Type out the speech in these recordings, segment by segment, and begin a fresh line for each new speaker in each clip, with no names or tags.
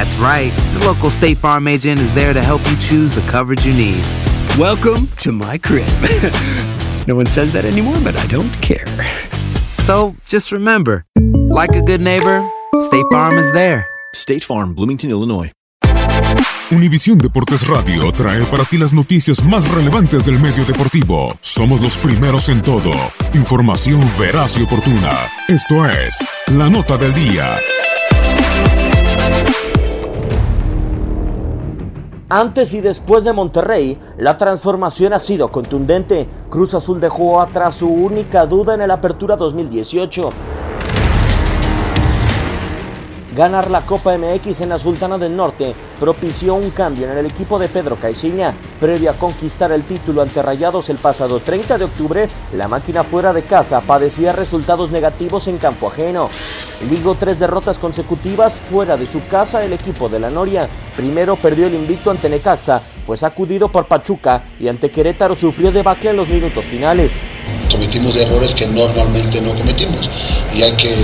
That's right. The local State Farm agent is there to help you choose the coverage you need.
Welcome to my crib. no one says that anymore, but I don't care.
So just remember, like a good neighbor, State Farm is there.
State Farm, Bloomington, Illinois.
Univisión Deportes Radio trae para ti las noticias más relevantes del medio deportivo. Somos los primeros en todo. Información veraz y oportuna. Esto es La Nota del Día.
Antes y después de Monterrey, la transformación ha sido contundente. Cruz Azul dejó atrás su única duda en el Apertura 2018. Ganar la Copa MX en la Sultana del Norte propició un cambio en el equipo de Pedro Caixinha. Previo a conquistar el título ante Rayados el pasado 30 de octubre, la máquina fuera de casa padecía resultados negativos en campo ajeno. Ligó tres derrotas consecutivas fuera de su casa el equipo de la Noria. Primero perdió el invicto ante Necaxa, fue sacudido por Pachuca y ante Querétaro sufrió debacle en los minutos finales.
Cometimos errores que normalmente no cometimos y hay que,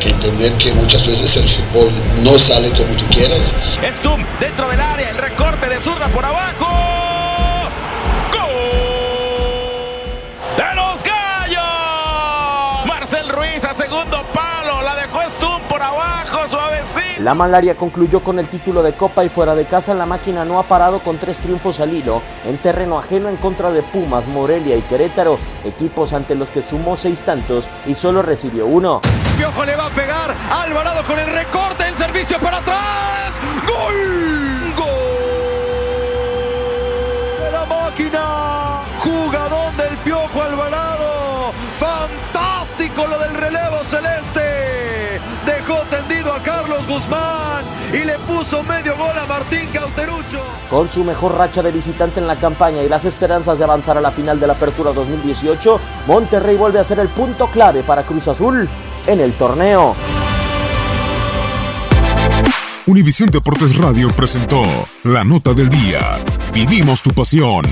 que entender que muchas veces el fútbol no sale como tú quieras.
Stum dentro La
malaria concluyó con el título de Copa y fuera de casa la máquina no ha parado con tres triunfos al hilo en terreno ajeno en contra de Pumas, Morelia y Querétaro, equipos ante los que sumó seis tantos y solo recibió uno.
Piojo le va a pegar, Alvarado con el recorte, el servicio para atrás. ¡Gol! ¡Gol! ¡De la máquina! Jugadón del Piojo Alvarado. Fantástico lo del relevo celeste. Dejó Guzmán y le puso medio gol a Martín Cauterucho.
Con su mejor racha de visitante en la campaña y las esperanzas de avanzar a la final de la Apertura 2018, Monterrey vuelve a ser el punto clave para Cruz Azul en el torneo.
Univisión Deportes Radio presentó La Nota del Día. Vivimos tu pasión.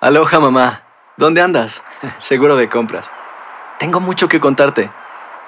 Aloha mamá. ¿Dónde andas? Seguro de compras. Tengo mucho que contarte.